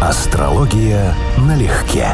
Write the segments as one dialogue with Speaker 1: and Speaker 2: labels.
Speaker 1: Астрология налегке.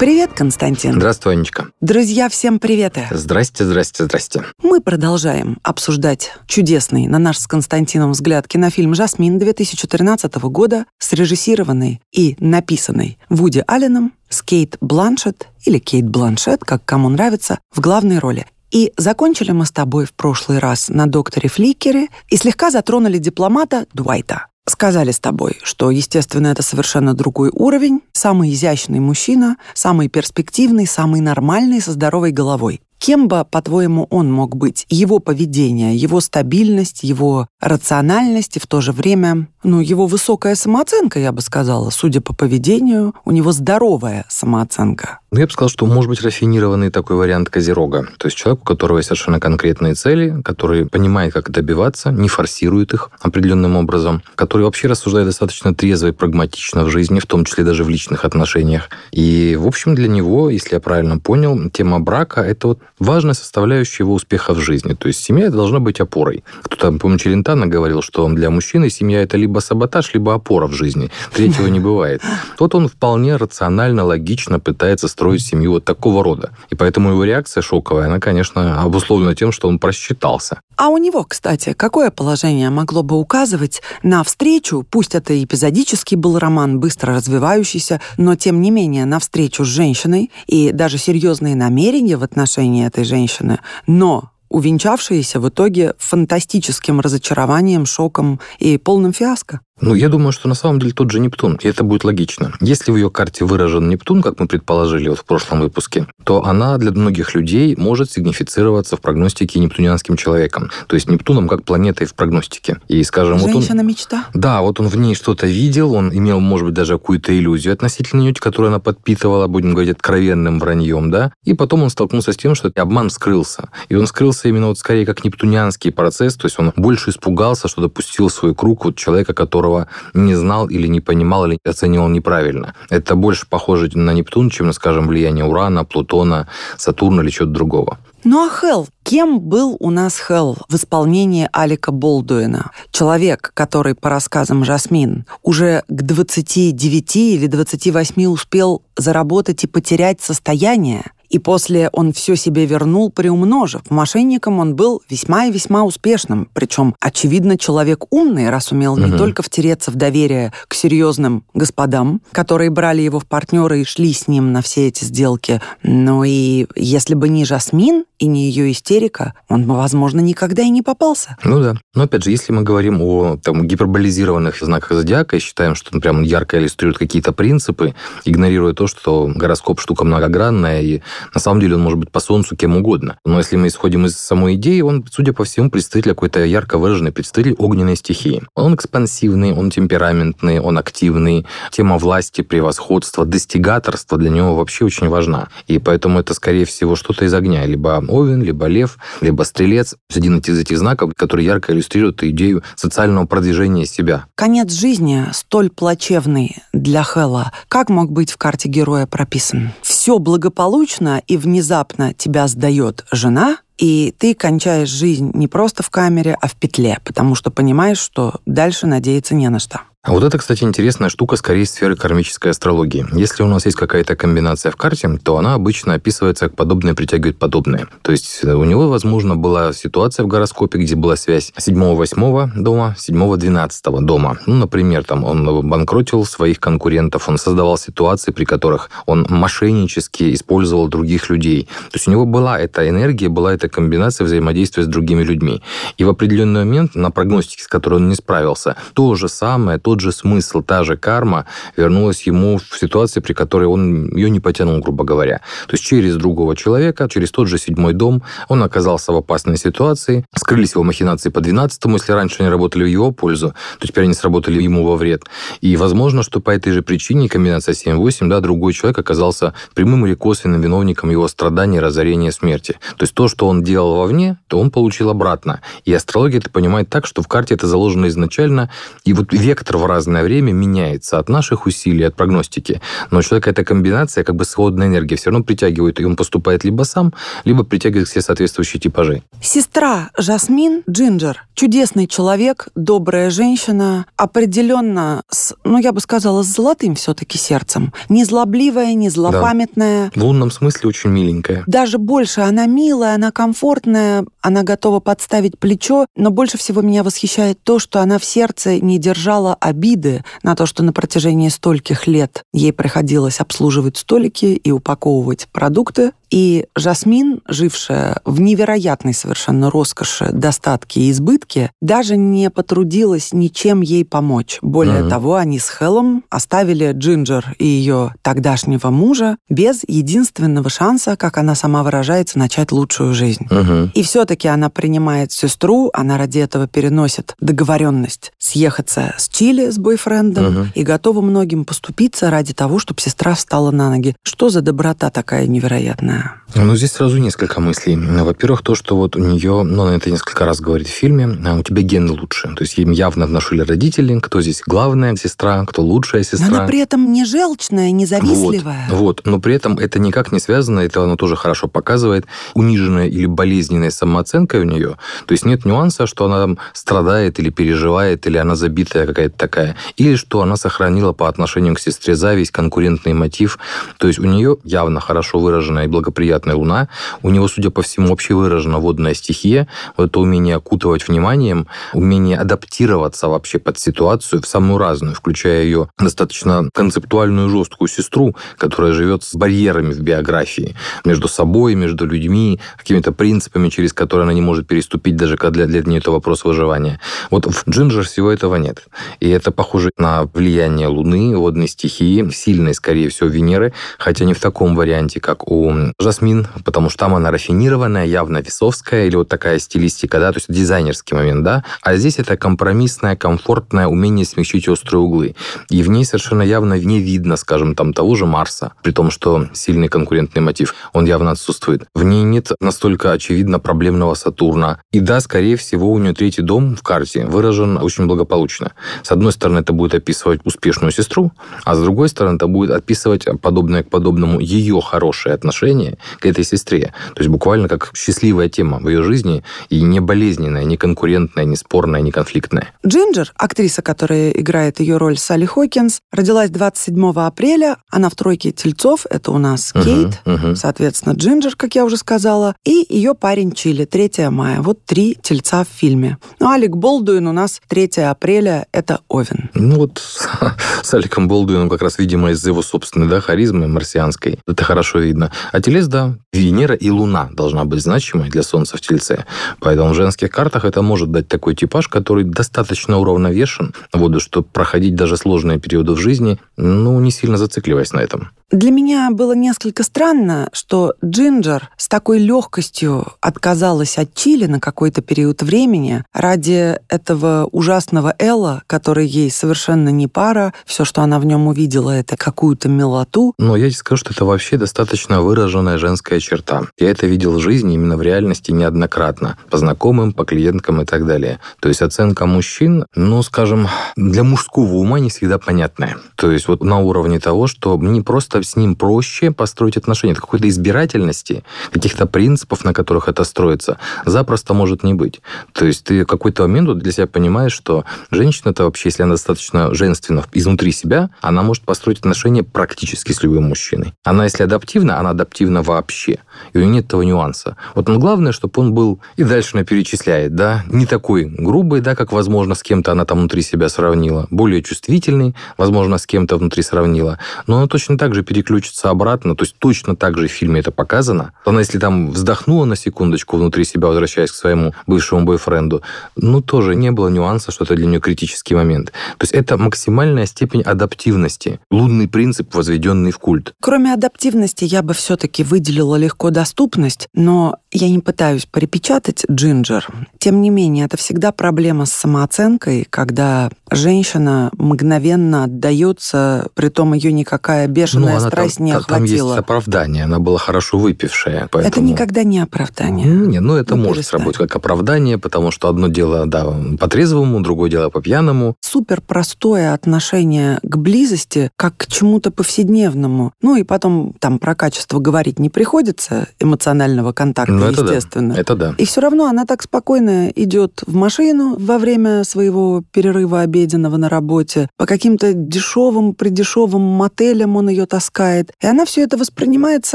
Speaker 2: Привет, Константин.
Speaker 3: Здравствуй, Анечка.
Speaker 2: Друзья, всем привет.
Speaker 3: Здрасте, здрасте, здрасте.
Speaker 2: Мы продолжаем обсуждать чудесный, на наш с Константином взгляд, кинофильм «Жасмин» 2013 года, срежиссированный и написанный Вуди Алленом с Кейт Бланшет, или Кейт Бланшет, как кому нравится, в главной роли. И закончили мы с тобой в прошлый раз на докторе Фликере и слегка затронули дипломата Дуайта. Сказали с тобой, что, естественно, это совершенно другой уровень, самый изящный мужчина, самый перспективный, самый нормальный, со здоровой головой. Кем бы, по-твоему, он мог быть? Его поведение, его стабильность, его рациональность и в то же время, ну, его высокая самооценка, я бы сказала, судя по поведению, у него здоровая самооценка.
Speaker 3: Ну, я бы сказал, что может быть рафинированный такой вариант козерога. То есть человек, у которого есть совершенно конкретные цели, который понимает, как добиваться, не форсирует их определенным образом, который вообще рассуждает достаточно трезво и прагматично в жизни, в том числе даже в личных отношениях. И, в общем, для него, если я правильно понял, тема брака – это вот важная составляющая его успеха в жизни. То есть семья должна быть опорой. Кто-то, помню, Челентано говорил, что для мужчины семья – это либо саботаж, либо опора в жизни. Третьего не бывает. Вот он вполне рационально, логично пытается строить семью вот такого рода. И поэтому его реакция шоковая, она, конечно, обусловлена тем, что он просчитался.
Speaker 2: А у него, кстати, какое положение могло бы указывать на встречу, пусть это эпизодический был роман, быстро развивающийся, но тем не менее на встречу с женщиной и даже серьезные намерения в отношении этой женщины, но увенчавшиеся в итоге фантастическим разочарованием, шоком и полным фиаско.
Speaker 3: Ну, я думаю, что на самом деле тот же Нептун, и это будет логично. Если в ее карте выражен Нептун, как мы предположили вот в прошлом выпуске, то она для многих людей может сигнифицироваться в прогностике нептунианским человеком. То есть Нептуном как планетой в прогностике. И, скажем,
Speaker 2: Женщина
Speaker 3: вот он...
Speaker 2: мечта?
Speaker 3: Да, вот он в ней что-то видел, он имел, может быть, даже какую-то иллюзию относительно нее, которую она подпитывала, будем говорить, откровенным враньем, да, и потом он столкнулся с тем, что обман скрылся. И он скрылся именно вот скорее как нептунианский процесс, то есть он больше испугался, что допустил свой круг вот человека, который которого не знал или не понимал, или оценивал неправильно. Это больше похоже на Нептун, чем скажем, влияние Урана, Плутона, Сатурна или чего-то другого.
Speaker 2: Ну а Хелл? Кем был у нас Хелл в исполнении Алика Болдуина? Человек, который, по рассказам Жасмин, уже к 29 или 28 успел заработать и потерять состояние, и после он все себе вернул, приумножив. Мошенником он был весьма и весьма успешным. Причем, очевидно, человек умный, раз умел угу. не только втереться в доверие к серьезным господам, которые брали его в партнеры и шли с ним на все эти сделки, но и если бы не Жасмин и не ее истерика, он бы, возможно, никогда и не попался.
Speaker 3: Ну да. Но опять же, если мы говорим о там, гиперболизированных знаках зодиака и считаем, что он прям ярко иллюстрирует какие-то принципы, игнорируя то, что гороскоп штука многогранная и на самом деле он может быть по Солнцу кем угодно. Но если мы исходим из самой идеи, он, судя по всему, представитель какой-то ярко выраженный представитель огненной стихии. Он экспансивный, он темпераментный, он активный. Тема власти, превосходства, достигаторства для него вообще очень важна. И поэтому это, скорее всего, что-то из огня. Либо Овен, либо Лев, либо Стрелец. Один из этих знаков, который ярко иллюстрирует идею социального продвижения себя.
Speaker 2: Конец жизни столь плачевный для Хэлла. Как мог быть в карте героя прописан? Все благополучно, и внезапно тебя сдает жена, и ты кончаешь жизнь не просто в камере, а в петле, потому что понимаешь, что дальше надеяться не на что.
Speaker 3: А вот это, кстати, интересная штука скорее сферы кармической астрологии. Если у нас есть какая-то комбинация в карте, то она обычно описывается как подобное притягивает подобное. То есть э, у него, возможно, была ситуация в гороскопе, где была связь 7-8 дома, 7-12 дома. Ну, например, там он банкротил своих конкурентов, он создавал ситуации, при которых он мошеннически использовал других людей. То есть у него была эта энергия, была эта комбинация взаимодействия с другими людьми. И в определенный момент на прогностике, с которой он не справился, то же самое, то тот же смысл, та же карма вернулась ему в ситуации, при которой он ее не потянул, грубо говоря. То есть через другого человека, через тот же седьмой дом он оказался в опасной ситуации, скрылись его махинации по 12 если раньше они работали в его пользу, то теперь они сработали ему во вред. И возможно, что по этой же причине комбинация 7-8, да, другой человек оказался прямым или косвенным виновником его страданий, разорения, смерти. То есть то, что он делал вовне, то он получил обратно. И астрология это понимает так, что в карте это заложено изначально, и вот вектор разное время меняется от наших усилий, от прогностики. Но у человека эта комбинация, как бы сходная энергия, все равно притягивает, и он поступает либо сам, либо притягивает все соответствующие типажи.
Speaker 2: Сестра Жасмин Джинджер. Чудесный человек, добрая женщина, определенно с, ну, я бы сказала, с золотым все-таки сердцем. Не злобливая, не злопамятная.
Speaker 3: Да. В лунном смысле очень миленькая.
Speaker 2: Даже больше она милая, она комфортная, она готова подставить плечо, но больше всего меня восхищает то, что она в сердце не держала обиды на то, что на протяжении стольких лет ей приходилось обслуживать столики и упаковывать продукты, и Жасмин, жившая в невероятной совершенно роскоши, достатке и избытке, даже не потрудилась ничем ей помочь. Более mm-hmm. того, они с Хеллом оставили Джинджер и ее тогдашнего мужа без единственного шанса, как она сама выражается, начать лучшую жизнь. Mm-hmm. И все-таки она принимает сестру, она ради этого переносит договоренность съехаться с Чили с бойфрендом mm-hmm. и готова многим поступиться ради того, чтобы сестра встала на ноги. Что за доброта такая невероятная?
Speaker 3: Ну, здесь сразу несколько мыслей. Во-первых, то, что вот у нее, ну, она это несколько раз говорит в фильме, а у тебя гены лучше. То есть им явно внушили родители, кто здесь главная сестра, кто лучшая сестра.
Speaker 2: Но она при этом не желчная, не завистливая.
Speaker 3: Вот, вот. но при этом это никак не связано, это она тоже хорошо показывает, униженная или болезненная самооценка у нее. То есть нет нюанса, что она там страдает или переживает, или она забитая какая-то такая, или что она сохранила по отношению к сестре зависть, конкурентный мотив. То есть у нее явно хорошо выраженная и благоприятная луна. У него, судя по всему, вообще выражена водная стихия. Вот это умение окутывать вниманием, умение адаптироваться вообще под ситуацию в самую разную, включая ее достаточно концептуальную жесткую сестру, которая живет с барьерами в биографии между собой, между людьми, какими-то принципами, через которые она не может переступить, даже когда для, для нее это вопрос выживания. Вот в Джинджер всего этого нет. И это похоже на влияние Луны, водной стихии, сильной, скорее всего, Венеры, хотя не в таком варианте, как у Жасмин, потому что там она рафинированная, явно весовская, или вот такая стилистика, да, то есть дизайнерский момент, да, а здесь это компромиссное, комфортное умение смягчить острые углы. И в ней совершенно явно не видно, скажем, там того же Марса, при том, что сильный конкурентный мотив, он явно отсутствует. В ней нет настолько очевидно проблемного Сатурна. И да, скорее всего, у нее третий дом в карте выражен очень благополучно. С одной стороны, это будет описывать успешную сестру, а с другой стороны, это будет описывать подобное к подобному ее хорошие отношения к этой сестре. То есть буквально как счастливая тема в ее жизни и не болезненная, не конкурентная, не спорная, не конфликтная.
Speaker 2: Джинджер, актриса, которая играет ее роль Салли Хокинс, родилась 27 апреля. Она в тройке тельцов. Это у нас угу, Кейт, угу. соответственно, Джинджер, как я уже сказала, и ее парень Чили, 3 мая. Вот три тельца в фильме. Ну, Алик Болдуин у нас 3 апреля, это Овен.
Speaker 3: Ну вот с Аликом Болдуином как раз, видимо, из-за его собственной да, харизмы марсианской. Это хорошо видно. А телец да, Венера и Луна должна быть значимой для Солнца в Тельце. Поэтому в женских картах это может дать такой типаж, который достаточно уравновешен, вот, чтобы проходить даже сложные периоды в жизни, ну, не сильно зацикливаясь на этом.
Speaker 2: Для меня было несколько странно, что Джинджер с такой легкостью отказалась от Чили на какой-то период времени ради этого ужасного Элла, который ей совершенно не пара. Все, что она в нем увидела, это какую-то милоту.
Speaker 3: Но я тебе скажу, что это вообще достаточно выраженная женская черта. Я это видел в жизни именно в реальности неоднократно. По знакомым, по клиенткам и так далее. То есть оценка мужчин, ну, скажем, для мужского ума не всегда понятная. То есть вот на уровне того, что мне просто что с ним проще построить отношения. Это какой-то избирательности, каких-то принципов, на которых это строится, запросто может не быть. То есть ты в какой-то момент для себя понимаешь, что женщина это вообще, если она достаточно женственна изнутри себя, она может построить отношения практически с любым мужчиной. Она, если адаптивна, она адаптивна вообще. И у нее нет этого нюанса. Вот но главное, чтобы он был, и дальше она перечисляет, да, не такой грубый, да, как, возможно, с кем-то она там внутри себя сравнила, более чувствительный, возможно, с кем-то внутри сравнила, но она точно так же переключится обратно, то есть точно так же в фильме это показано. Она, если там вздохнула на секундочку внутри себя, возвращаясь к своему бывшему бойфренду, ну, тоже не было нюанса, что это для нее критический момент. То есть это максимальная степень адаптивности. Лунный принцип, возведенный в культ.
Speaker 2: Кроме адаптивности, я бы все-таки выделила легко доступность, но я не пытаюсь перепечатать Джинджер. Тем не менее, это всегда проблема с самооценкой, когда женщина мгновенно отдается, при том ее никакая бешеная ну, страсть там, не охватила.
Speaker 3: Там есть оправдание, она была хорошо выпившая. Поэтому...
Speaker 2: Это никогда не оправдание.
Speaker 3: Ну, не, ну это ну, может перестань. сработать как оправдание, потому что одно дело, да, по трезвому, другое дело по пьяному.
Speaker 2: Супер простое отношение к близости, как к чему-то повседневному. Ну и потом там про качество говорить не приходится, эмоционального контакта, ну, это естественно.
Speaker 3: Да. Это да.
Speaker 2: И все равно она так спокойно идет в машину во время своего перерыва обеденного на работе, по каким-то дешевым, придешевым мотелям он ее таскает. И она все это воспринимает с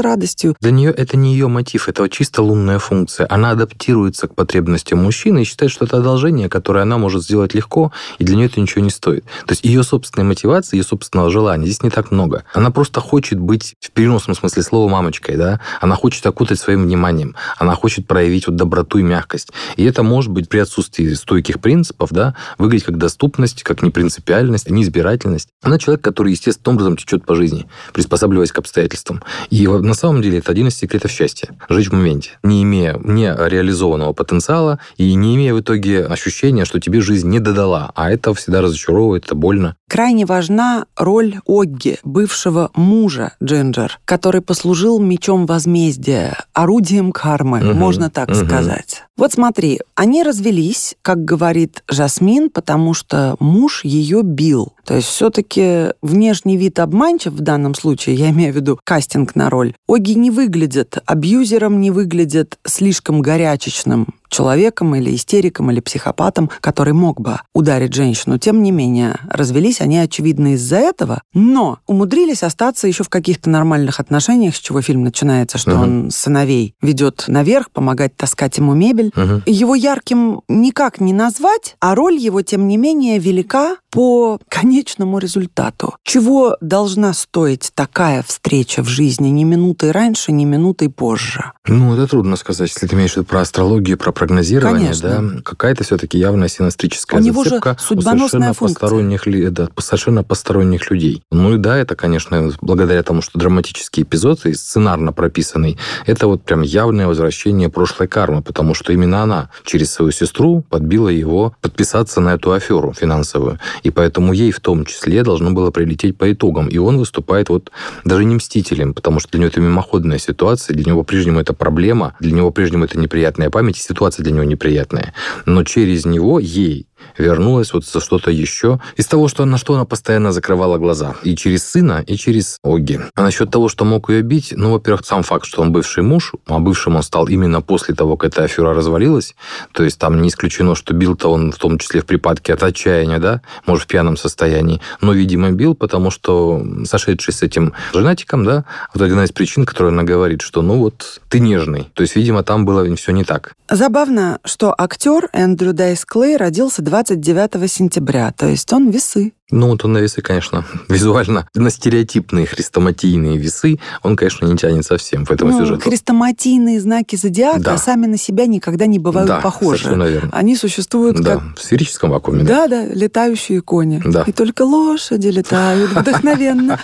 Speaker 2: радостью.
Speaker 3: Для нее это не ее мотив, это чисто лунная функция. Она адаптируется к потребностям мужчины и считает, что это одолжение, которое она может сделать легко, и для нее это ничего не стоит. То есть ее собственной мотивации, ее собственного желания здесь не так много. Она просто хочет быть в переносном смысле слова мамочкой, да? Она хочет окутать своим вниманием, она хочет проявить вот доброту и мягкость. И это может быть при отсутствии стойких принципов, да, выглядеть как доступность, как непринципиальность, неизбирательность. Она человек, который естественным образом течет по жизни, приспосабливаясь к обстоятельствам. И на самом деле это один из секретов счастья. Жить в моменте, не имея нереализованного потенциала и не имея в итоге ощущения, что тебе жизнь не додала. А это всегда разочаровывает, это больно.
Speaker 2: Крайне важна роль Огги, бывшего мужа Джинджер, который послужил мечом возмездия, орудием кармы, угу, можно так угу. сказать. Вот смотри, они развелись, как говорит Жасмин, потому что муж ее бил. То есть все-таки внешний вид обманчив в данном случае, я имею в виду кастинг на роль. Оги не выглядит абьюзером, не выглядит слишком горячечным человеком или истериком или психопатом, который мог бы ударить женщину. Тем не менее, развелись они, очевидно, из-за этого, но умудрились остаться еще в каких-то нормальных отношениях, с чего фильм начинается, что угу. он сыновей ведет наверх, помогать таскать ему мебель. Угу. Его ярким никак не назвать, а роль его, тем не менее, велика по конечному результату. Чего должна стоить такая встреча в жизни ни минутой раньше, ни минутой позже?
Speaker 3: Ну, это трудно сказать, если ты имеешь в виду про астрологию, про прогнозирование, Конечно. да, какая-то все-таки явная синастрическая у него
Speaker 2: зацепка же судьбоносная у совершенно
Speaker 3: функция. посторонних, да, совершенно посторонних людей. Ну и да, это, конечно, благодаря тому, что драматический эпизод и сценарно прописанный, это вот прям явное возвращение прошлой кармы, потому что именно она через свою сестру подбила его подписаться на эту аферу финансовую. И поэтому ей в том числе должно было прилететь по итогам. И он выступает вот даже не мстителем, потому что для него это мимоходная ситуация, для него по-прежнему это проблема, для него по-прежнему это неприятная память, и ситуация ситуация для него неприятная. Но через него ей вернулась вот за что-то еще. Из того, что, на что она постоянно закрывала глаза. И через сына, и через Оги. А насчет того, что мог ее бить, ну, во-первых, сам факт, что он бывший муж, а бывшим он стал именно после того, как эта афера развалилась. То есть там не исключено, что бил-то он в том числе в припадке от отчаяния, да, может, в пьяном состоянии. Но, видимо, бил, потому что сошедший с этим женатиком, да, вот одна из причин, которую она говорит, что, ну, вот, ты нежный. То есть, видимо, там было все не так.
Speaker 2: Забавно, что актер Эндрю Дайс Клей родился 29 сентября, то есть он весы.
Speaker 3: Ну, вот он на весы, конечно, визуально на стереотипные хрестоматийные весы он, конечно, не тянет совсем в этом ну, сюжету.
Speaker 2: Хрестоматийные знаки зодиака да. сами на себя никогда не бывают да, похожи.
Speaker 3: Совершенно верно.
Speaker 2: Они существуют
Speaker 3: да,
Speaker 2: как...
Speaker 3: в сферическом вакууме.
Speaker 2: Да, да, да летающие кони. Да. И только лошади летают вдохновенно.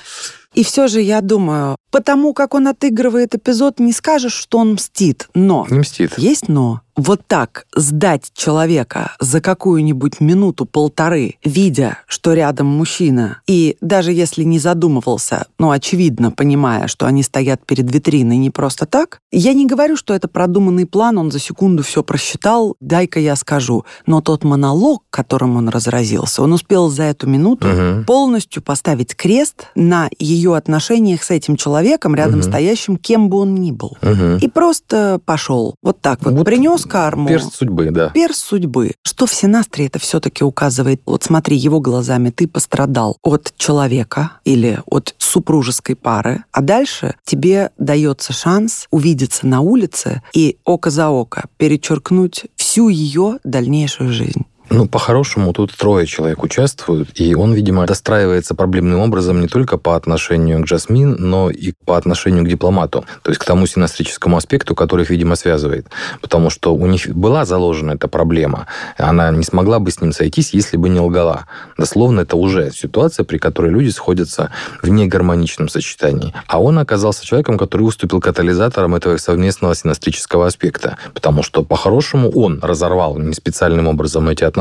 Speaker 2: И все же я думаю, потому как он отыгрывает эпизод, не скажешь, что он мстит. Но.
Speaker 3: Не мстит.
Speaker 2: Есть но вот так сдать человека за какую-нибудь минуту-полторы, видя, что рядом мужчина, и даже если не задумывался, но очевидно понимая, что они стоят перед витриной не просто так, я не говорю, что это продуманный план, он за секунду все просчитал, дай-ка я скажу. Но тот монолог, которым он разразился, он успел за эту минуту угу. полностью поставить крест на ее отношениях с этим человеком, рядом угу. стоящим, кем бы он ни был. Угу. И просто пошел. Вот так вот. вот принес карму.
Speaker 3: Перст судьбы, да.
Speaker 2: Перст судьбы. Что в Синастре это все-таки указывает? Вот смотри, его глазами ты пострадал от человека или от супружеской пары, а дальше тебе дается шанс увидеться на улице и око за око перечеркнуть всю ее дальнейшую жизнь.
Speaker 3: Ну, по-хорошему, тут трое человек участвуют, и он, видимо, достраивается проблемным образом не только по отношению к Джасмин, но и по отношению к дипломату, то есть к тому синастрическому аспекту, который их, видимо, связывает. Потому что у них была заложена эта проблема. Она не смогла бы с ним сойтись, если бы не лгала. Дословно, это уже ситуация, при которой люди сходятся в негармоничном сочетании. А он оказался человеком, который выступил катализатором этого совместного синастрического аспекта. Потому что, по-хорошему, он разорвал не специальным образом эти отношения,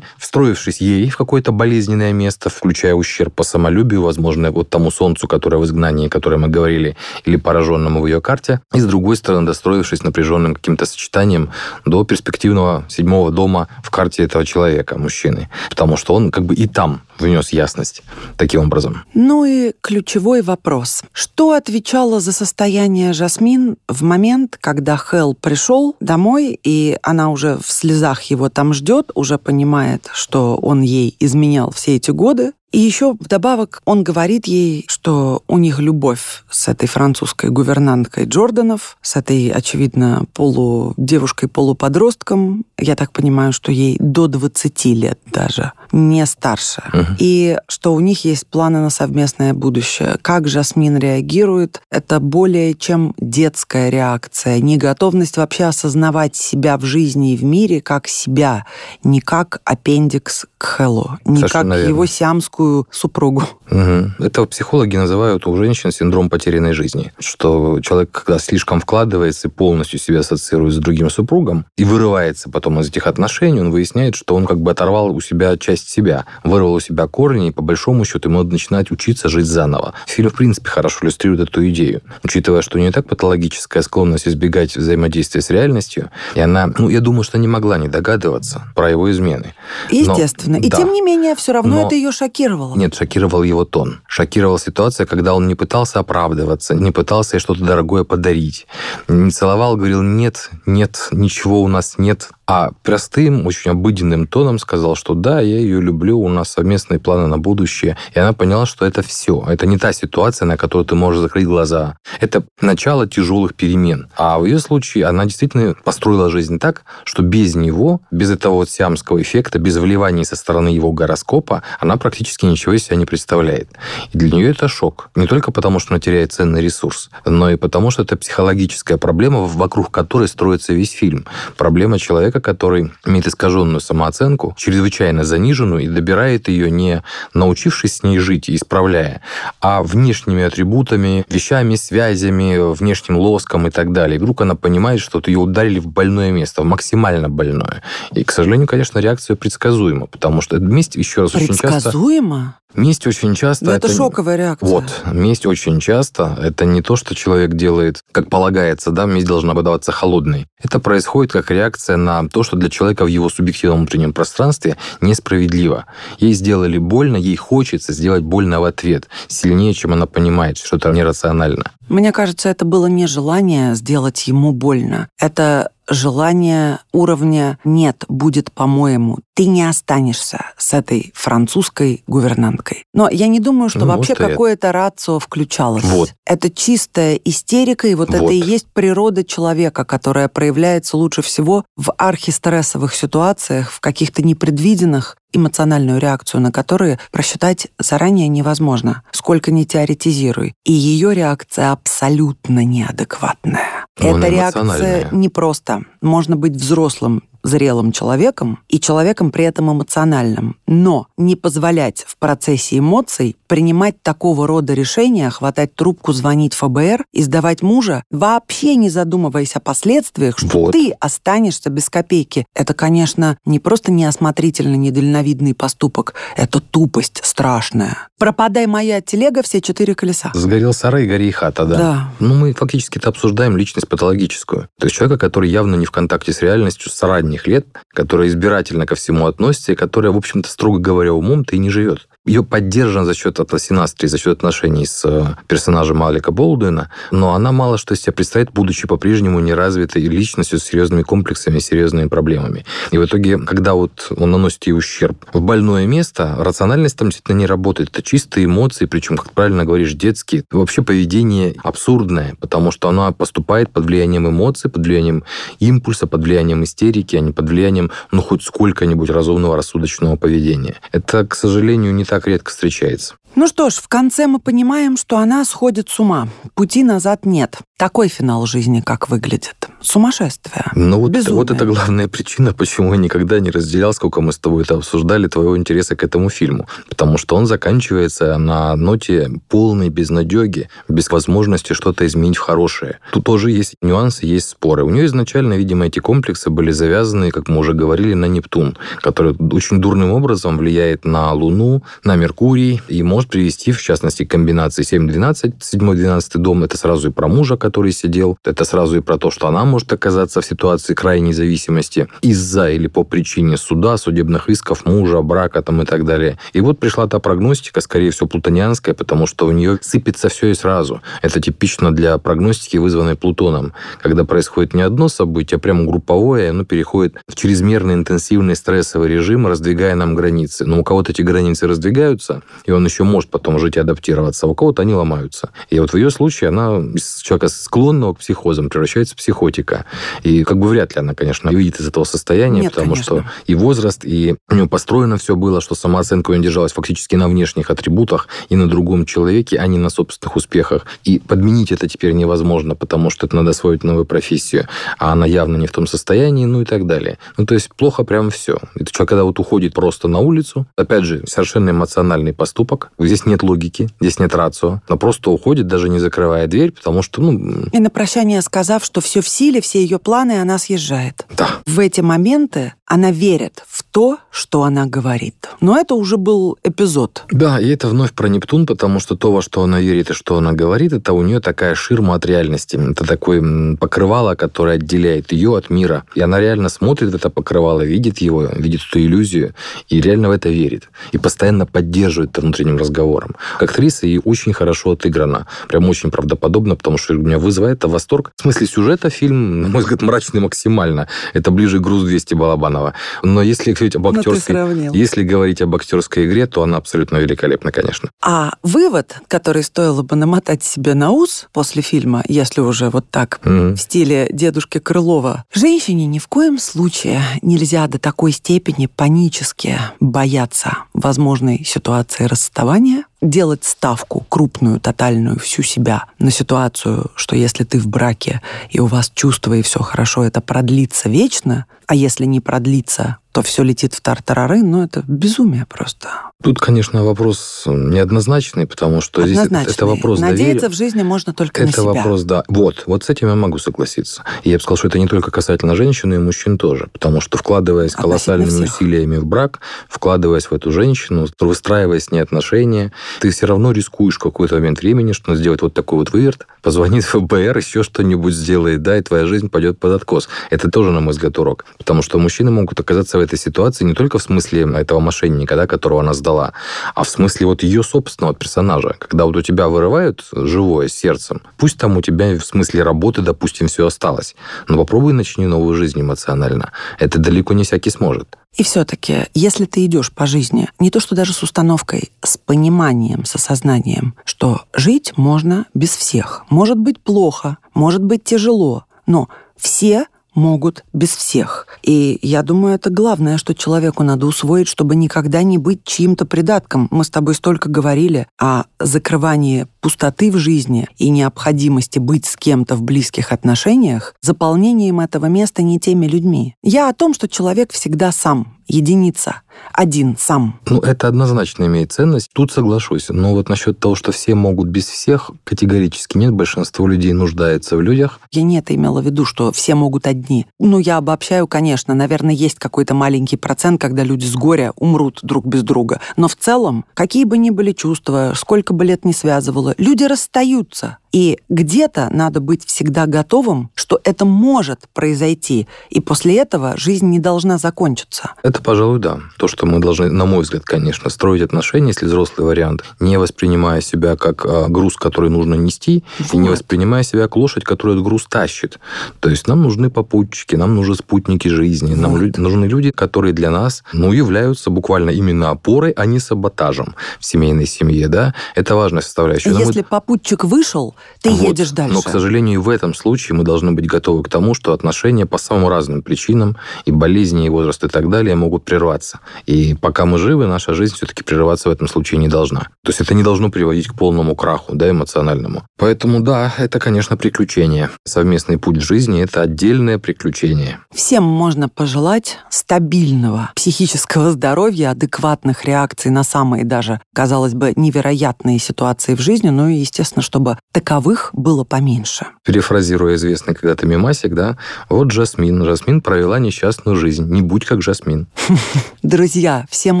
Speaker 3: встроившись ей в какое-то болезненное место, включая ущерб по самолюбию, возможно, вот тому солнцу, которое в изгнании, о котором мы говорили, или пораженному в ее карте, и, с другой стороны, достроившись напряженным каким-то сочетанием до перспективного седьмого дома в карте этого человека, мужчины. Потому что он как бы и там внес ясность таким образом.
Speaker 2: Ну и ключевой вопрос. Что отвечало за состояние Жасмин в момент, когда Хелл пришел домой, и она уже в слезах его там ждет, уже понимает, что он ей изменял все эти годы, и еще вдобавок он говорит ей, что у них любовь с этой французской гувернанткой Джорданов, с этой, очевидно, полу девушкой-полуподростком. Я так понимаю, что ей до 20 лет даже, не старше. Угу. И что у них есть планы на совместное будущее. Как Жасмин реагирует, это более чем детская реакция, неготовность вообще осознавать себя в жизни и в мире как себя, не как аппендикс к Хэлло, не Совершенно как верно. его сиамскую близкую супругу.
Speaker 3: Угу. Это психологи называют у женщин синдром потерянной жизни. Что человек, когда слишком вкладывается и полностью себя ассоциирует с другим супругом и вырывается потом из этих отношений, он выясняет, что он как бы оторвал у себя часть себя, вырвал у себя корни, и по большому счету ему надо начинать учиться жить заново. Фильм, в принципе, хорошо иллюстрирует эту идею. Учитывая, что у нее так патологическая склонность избегать взаимодействия с реальностью, и она, ну, я думаю, что не могла не догадываться про его измены.
Speaker 2: Естественно. Но, и да. тем не менее, все равно Но... это ее шокировало шокировало?
Speaker 3: Нет, шокировал его тон. Шокировала ситуация, когда он не пытался оправдываться, не пытался ей что-то дорогое подарить. Не целовал, говорил, нет, нет, ничего у нас нет. А простым, очень обыденным тоном сказал, что да, я ее люблю, у нас совместные планы на будущее. И она поняла, что это все. Это не та ситуация, на которую ты можешь закрыть глаза. Это начало тяжелых перемен. А в ее случае она действительно построила жизнь так, что без него, без этого вот сиамского эффекта, без вливания со стороны его гороскопа, она практически ничего из себя не представляет. И для нее это шок. Не только потому, что она теряет ценный ресурс, но и потому, что это психологическая проблема, вокруг которой строится весь фильм. Проблема человека, который имеет искаженную самооценку, чрезвычайно заниженную, и добирает ее не научившись с ней жить и исправляя, а внешними атрибутами, вещами, связями, внешним лоском и так далее. И вдруг она понимает, что ее ударили в больное место, в максимально больное. И, к сожалению, конечно, реакция предсказуема, потому что месть, еще раз, очень часто...
Speaker 2: Предсказуема?
Speaker 3: Месть очень часто... Но
Speaker 2: это, это шоковая реакция.
Speaker 3: Вот. Месть очень часто это не то, что человек делает, как полагается, да, месть должна выдаваться холодной. Это происходит как реакция на то, что для человека в его субъективном внутреннем пространстве несправедливо. Ей сделали больно, ей хочется сделать больно в ответ, сильнее, чем она понимает, что это нерационально.
Speaker 2: Мне кажется, это было не желание сделать ему больно. Это желание уровня «нет, будет по-моему». Ты не останешься с этой французской гувернанткой. Но я не думаю, что ну, вообще какое-то рацио включалось.
Speaker 3: Вот.
Speaker 2: Это чистая истерика, и вот, вот это и есть природа человека, которая проявляется лучше всего в архистрессовых ситуациях, в каких-то непредвиденных, эмоциональную реакцию на которые просчитать заранее невозможно, сколько ни теоретизируй. И ее реакция абсолютно неадекватная. Ну, Эта реакция не просто. Можно быть взрослым зрелым человеком и человеком при этом эмоциональным. Но не позволять в процессе эмоций принимать такого рода решения, хватать трубку, звонить ФБР и сдавать мужа, вообще не задумываясь о последствиях, что вот. ты останешься без копейки. Это, конечно, не просто неосмотрительный, недальновидный поступок, это тупость страшная. Пропадай моя телега, все четыре колеса.
Speaker 3: Сгорел сарай, гори и хата, да.
Speaker 2: Да.
Speaker 3: Ну, мы фактически-то обсуждаем личность патологическую. То есть человека, который явно не в контакте с реальностью, с ранних лет, которая избирательно ко всему относится и которая, в общем-то, строго говоря, умом-то и не живет. Ее поддержана за счет атосинастрии, за счет отношений с э, персонажем Алика Болдуина, но она мало что из себя представляет, будучи по-прежнему неразвитой личностью с серьезными комплексами, серьезными проблемами. И в итоге, когда вот он наносит ей ущерб в больное место, рациональность там действительно не работает. Это чистые эмоции, причем, как правильно говоришь, детские. Вообще поведение абсурдное, потому что она поступает под влиянием эмоций, под влиянием импульса, под влиянием истерики, а не под влиянием, ну, хоть сколько-нибудь разумного, рассудочного поведения. Это, к сожалению, не так редко встречается.
Speaker 2: Ну что ж, в конце мы понимаем, что она сходит с ума. Пути назад нет. Такой финал жизни как выглядит. Сумасшествие.
Speaker 3: Ну вот,
Speaker 2: Безумие.
Speaker 3: вот это главная причина, почему я никогда не разделял, сколько мы с тобой это обсуждали, твоего интереса к этому фильму. Потому что он заканчивается на ноте полной безнадеги, без возможности что-то изменить в хорошее. Тут тоже есть нюансы, есть споры. У нее изначально, видимо, эти комплексы были завязаны, как мы уже говорили, на Нептун, который очень дурным образом влияет на Луну, на Меркурий и может привести, в частности, к комбинации 7-12, 7-12 дом, это сразу и про мужа, который сидел, это сразу и про то, что она может оказаться в ситуации крайней зависимости из-за или по причине суда, судебных исков, мужа, брака там и так далее. И вот пришла та прогностика, скорее всего, плутонианская, потому что у нее сыпется все и сразу. Это типично для прогностики, вызванной Плутоном, когда происходит не одно событие, а прямо групповое, оно переходит в чрезмерно интенсивный стрессовый режим, раздвигая нам границы. Но у кого-то эти границы раздвигаются, и он еще может потом жить и адаптироваться, а у кого-то они ломаются. И вот в ее случае она из человека склонного к психозам превращается в психотика. И как бы вряд ли она, конечно, выйдет из этого состояния,
Speaker 2: Нет,
Speaker 3: потому
Speaker 2: конечно.
Speaker 3: что и возраст, и у нее построено все было, что самооценка у нее держалась фактически на внешних атрибутах и на другом человеке, а не на собственных успехах. И подменить это теперь невозможно, потому что это надо освоить новую профессию, а она явно не в том состоянии, ну и так далее. Ну, то есть плохо прям все. Это человек, когда вот уходит просто на улицу, опять же, совершенно эмоциональный поступок. Здесь нет логики, здесь нет рацио, но просто уходит, даже не закрывая дверь, потому что, ну,
Speaker 2: И на прощание сказав, что все в силе, все ее планы, она съезжает.
Speaker 3: да,
Speaker 2: В эти моменты она верит в то, что она говорит. Но это уже был эпизод.
Speaker 3: Да, и это вновь про Нептун, потому что то, во что она верит и что она говорит, это у нее такая ширма от реальности. Это такое покрывало, которое отделяет ее от мира. И она реально смотрит в это покрывало, видит его, видит эту иллюзию, и реально в это верит. И постоянно поддерживает это внутренним разговором. Актриса ей очень хорошо отыграна. Прям очень правдоподобно, потому что у меня вызывает это восторг. В смысле сюжета фильм, на мой взгляд, мрачный максимально. Это ближе к груз 200 Балабанова. Но если говорить об
Speaker 2: Ну,
Speaker 3: актерской... Если говорить об актерской игре, то она абсолютно великолепна, конечно.
Speaker 2: А вывод, который стоило бы намотать себе на ус после фильма, если уже вот так
Speaker 3: Мгм.
Speaker 2: в стиле дедушки Крылова. Женщине ни в коем случае нельзя до такой степени панически бояться возможной ситуации расставания, делать ставку крупную, тотальную, всю себя на ситуацию, что если ты в браке и у вас чувства и все хорошо, это продлится вечно, а если не продлится, то все летит в тартарары, ну это безумие просто.
Speaker 3: Тут, конечно, вопрос неоднозначный, потому что здесь это, это вопрос
Speaker 2: Надеяться
Speaker 3: доверия.
Speaker 2: в жизни можно только
Speaker 3: Это
Speaker 2: на себя.
Speaker 3: вопрос, да. Вот, вот с этим я могу согласиться. Я бы сказал, что это не только касательно женщин, и мужчин тоже. Потому что, вкладываясь колоссальными усилиями в брак, вкладываясь в эту женщину, выстраивая с ней отношения, ты все равно рискуешь в какой-то момент времени, что он сделает вот такой вот выверт, позвонит в ФБР, еще что-нибудь сделает, да, и твоя жизнь пойдет под откос. Это тоже, на мой взгляд, урок. Потому что мужчины могут оказаться в этой ситуации не только в смысле этого мошенника, да, которого она сдала, а в смысле вот ее собственного персонажа. Когда вот у тебя вырывают живое сердцем, пусть там у тебя в смысле работы, допустим, все осталось, но попробуй начни новую жизнь эмоционально. Это далеко не всякий сможет.
Speaker 2: И все-таки, если ты идешь по жизни, не то что даже с установкой, с пониманием, с осознанием, что жить можно без всех. Может быть плохо, может быть тяжело, но все могут без всех. И я думаю, это главное, что человеку надо усвоить, чтобы никогда не быть чьим-то придатком. Мы с тобой столько говорили о закрывании пустоты в жизни и необходимости быть с кем-то в близких отношениях, заполнением этого места не теми людьми. Я о том, что человек всегда сам, единица, один сам.
Speaker 3: Ну, это однозначно имеет ценность. Тут соглашусь. Но вот насчет того, что все могут без всех, категорически нет. Большинство людей нуждается в людях.
Speaker 2: Я не это имела в виду, что все могут одни. Ну, я обобщаю, конечно. Наверное, есть какой-то маленький процент, когда люди с горя умрут друг без друга. Но в целом, какие бы ни были чувства, сколько бы лет ни связывало, люди расстаются. И где-то надо быть всегда готовым, что это может произойти, и после этого жизнь не должна закончиться.
Speaker 3: Это, пожалуй, да. То, что мы должны, на мой взгляд, конечно, строить отношения, если взрослый вариант, не воспринимая себя как а, груз, который нужно нести, вот. и не воспринимая себя как лошадь, которая этот груз тащит. То есть нам нужны попутчики, нам нужны спутники жизни, вот. нам люди, нужны люди, которые для нас, ну, являются буквально именно опорой, а не саботажем в семейной семье, да. Это важная составляющая.
Speaker 2: Если мы... попутчик вышел, ты вот. едешь дальше.
Speaker 3: Но, к сожалению, в этом случае мы должны быть готовы к тому, что отношения по самым разным причинам, и болезни, и возраст, и так далее, могут прерваться. И пока мы живы, наша жизнь все-таки прерываться в этом случае не должна. То есть это не должно приводить к полному краху, да, эмоциональному. Поэтому, да, это, конечно, приключение. Совместный путь в жизни – это отдельное приключение.
Speaker 2: Всем можно пожелать стабильного психического здоровья, адекватных реакций на самые даже, казалось бы, невероятные ситуации в жизни, ну и, естественно, чтобы таковых было поменьше.
Speaker 3: Перефразируя известный когда-то мемасик, да, вот Жасмин. Жасмин провела несчастную жизнь. Не будь как Жасмин.
Speaker 2: Друзья, всем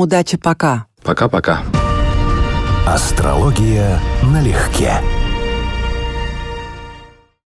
Speaker 2: удачи, пока.
Speaker 3: Пока-пока.
Speaker 1: Астрология налегке.